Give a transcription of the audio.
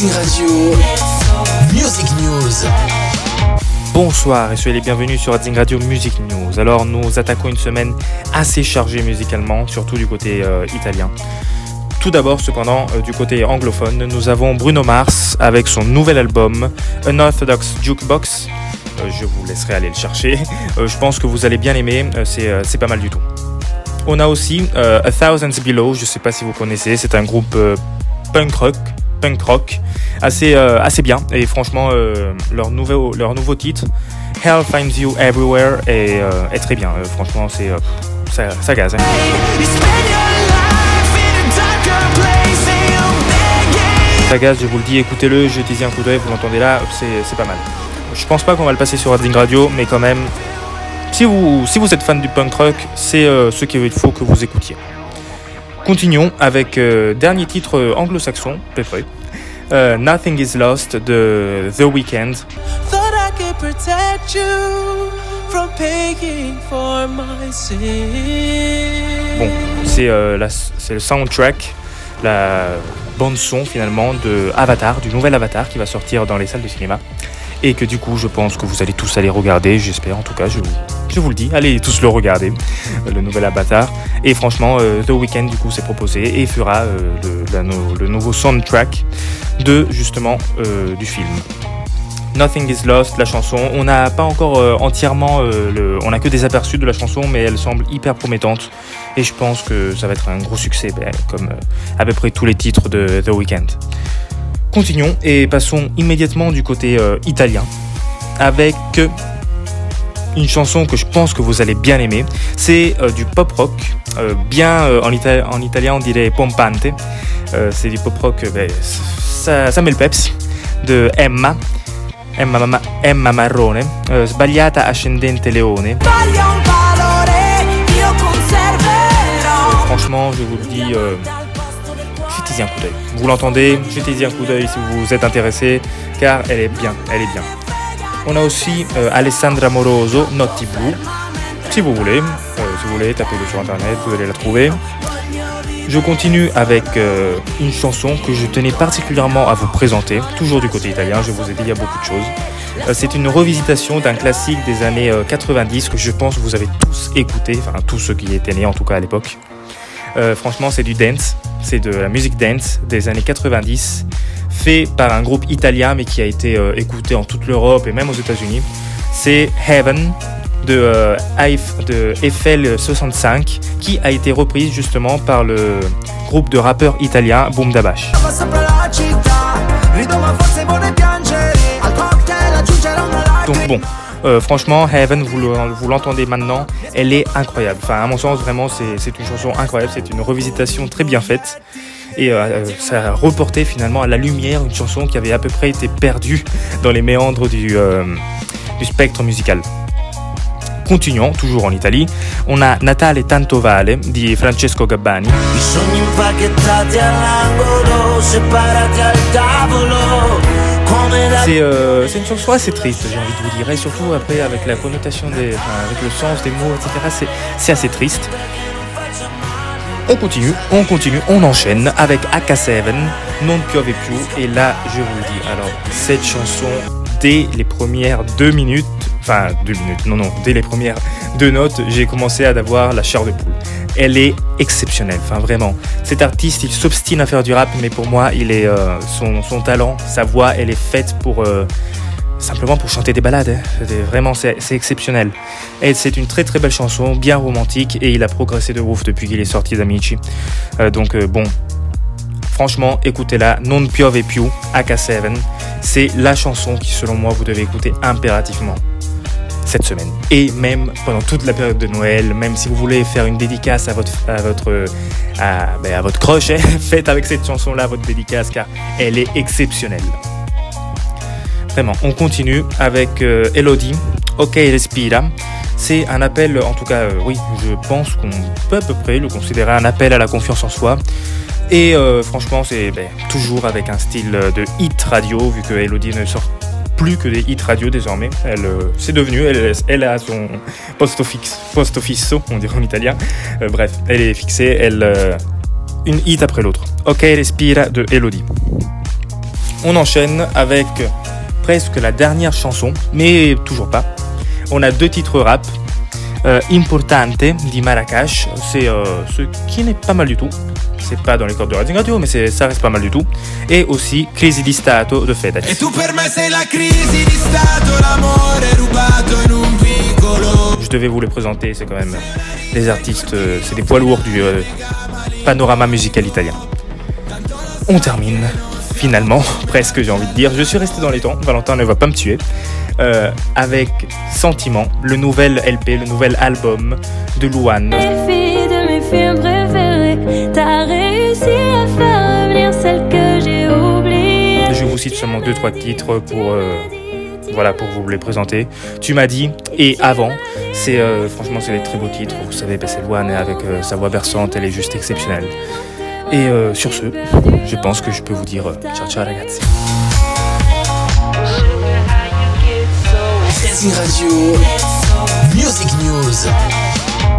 Radio. Music News. Bonsoir et soyez les bienvenus sur Radio Music News. Alors nous attaquons une semaine assez chargée musicalement, surtout du côté euh, italien. Tout d'abord, cependant, euh, du côté anglophone, nous avons Bruno Mars avec son nouvel album Unorthodox Jukebox. Euh, je vous laisserai aller le chercher. je pense que vous allez bien l'aimer, c'est pas mal du tout. On a aussi A Thousands Below, je sais pas si vous connaissez, c'est un groupe punk rock punk rock assez, euh, assez bien. Et franchement, euh, leur, nouveau, leur nouveau titre, Hell Finds You Everywhere, est, euh, est très bien. franchement, c'est ça, ça gaz. Hein. Ça gaz, je vous le dis, écoutez-le, jetez-y un coup d'œil, vous l'entendez là, c'est pas mal. Je pense pas qu'on va le passer sur Redding Radio, mais quand même, si vous, si vous êtes fan du punk rock, c'est ce qu'il faut que vous écoutiez. Continuons avec euh, dernier titre euh, anglo-saxon, peut-être. Euh, Nothing is Lost de The Weeknd. Bon, c'est le soundtrack, la bande son finalement de Avatar, du nouvel Avatar qui va sortir dans les salles de cinéma et que du coup je pense que vous allez tous aller regarder, j'espère en tout cas, je, je, vous le dis, allez tous le regarder, euh, le nouvel Avatar. Et franchement, euh, The Weeknd du coup s'est proposé et fera euh, le, nouveau soundtrack de justement du film. Nothing is Lost, la chanson. On n'a pas encore entièrement, le, on n'a que des aperçus de la chanson, mais elle semble hyper promettante. Et je pense que ça va être un gros succès, ben, comme à peu près tous les titres de The Weeknd. Continuons et passons immédiatement du côté italien avec une chanson que je pense que vous allez bien aimer. C'est euh, du pop rock, euh, bien en, en, italien on dirait pompante. c'est du pop rock, ben, ça, met le peps, de Emma. Emma, Emma Marrone, Sbagliata Ascendente Leone. Franchement, je vous le dis, jetez-y un coup d'œil. Vous l'entendez, jetez-y un coup d'œil si vous êtes intéressé, car elle est bien, elle est bien. On a aussi euh, Alessandra Moroso, Notti Blue. Si vous voulez, euh, si vous voulez, tapez-le sur internet, vous allez la trouver. Je continue avec euh, une chanson que je tenais particulièrement à vous présenter, toujours du côté italien, je vous ai dit, il y a beaucoup de choses. C'est une revisitation d'un classique des années 90 que je pense que vous avez tous écouté, enfin tous ceux qui étaient nés en tout cas à l'époque. franchement, c'est du dance, c'est de la musique dance des années 90, fait par un groupe italien mais qui a été euh, écouté en toute l'Europe et même aux États-Unis. C'est Heaven de, euh, de Eiffel 65 qui a été reprise justement par le groupe de rappeurs italiens Boom Dabash. Donc bon, euh, franchement, Heaven, vous l'entendez maintenant, elle est incroyable. Enfin, à mon sens, vraiment, c'est une chanson incroyable. C'est une revisitation très bien faite. Et euh, euh, ça a reporté finalement à la lumière une chanson qui avait à peu près été perdue dans les méandres du, du spectre musical. Continuons, toujours en Italie, on a Natale Tanto Vale di Francesco Gabbani. I sogni impacchettati all'angolo, separati al tavolo. Euh, c'est une chanson assez triste, j'ai envie de vous dire, et surtout après avec la connotation des, avec le sens des mots, etc. C'est assez triste. On continue, on continue, on enchaîne avec AK7, Non piove più, et là je vous le dis, alors cette chanson dès les premières deux minutes, enfin deux minutes, non non, dès les premières deux notes, j'ai commencé à avoir la chair de poule elle est exceptionnelle. Enfin, vraiment. Cet artiste, il s'obstine à faire du rap, mais pour moi, il est, euh, son, talent, sa voix, elle est faite pour. Euh, simplement pour chanter des balades. Hein. Vraiment, c'est exceptionnel. Et c'est une très très belle chanson, bien romantique, et il a progressé de ouf depuis qu'il est sorti d'Amici. Euh, donc, bon. Franchement, écoutez-la, Non piove più, AK7. C'est la chanson qui, selon moi, vous devez écouter impérativement cette semaine. Et même pendant toute la période de Noël, même si vous voulez faire une dédicace à votre, à ben, crush, hein, faites avec cette chanson-là votre dédicace car elle est exceptionnelle. On continue avec euh, Elodie, Ok Respira. C'est un appel, en tout cas, euh, oui, je pense qu'on peut à peu près le considérer un appel à la confiance en soi. Et euh, franchement, c'est ben, toujours avec un style de hit radio, vu que Elodie ne sort plus que des hits radio désormais. Elle, c'est devenu, elle, a son post office, post office, on dirait en italien. Bref, elle est fixée, elle, une hit après l'autre. Ok, respira de Elodie. On enchaîne avec presque la dernière chanson, mais toujours pas. On a deux titres rap. Euh, Importante di Marrakech, c'est euh, ce qui n'est pas mal du tout. C'est pas dans les cordes de Radio Radio, mais ça reste pas mal du tout. Et aussi Crisi di Stato de Fedez. Je devais vous les présenter, c'est quand même des artistes, euh, c'est des poids lourds du panorama musical italien. On termine finalement, presque j'ai envie de dire. Je suis resté dans les temps, Valentin ne va pas me tuer. Euh, avec Sentiment, le nouvel LP, le nouvel album de Louane. Je vous cite seulement deux trois titres pour euh, voilà pour vous les présenter. Tu m'as dit et avant, c'est euh, franchement c'est des très beaux titres. Vous savez, c'est Louane avec sa voix berçante, elle est juste exceptionnelle. Et euh, sur ce, je pense que je peux vous dire euh, ciao ciao ragazzi. Radio, Music News.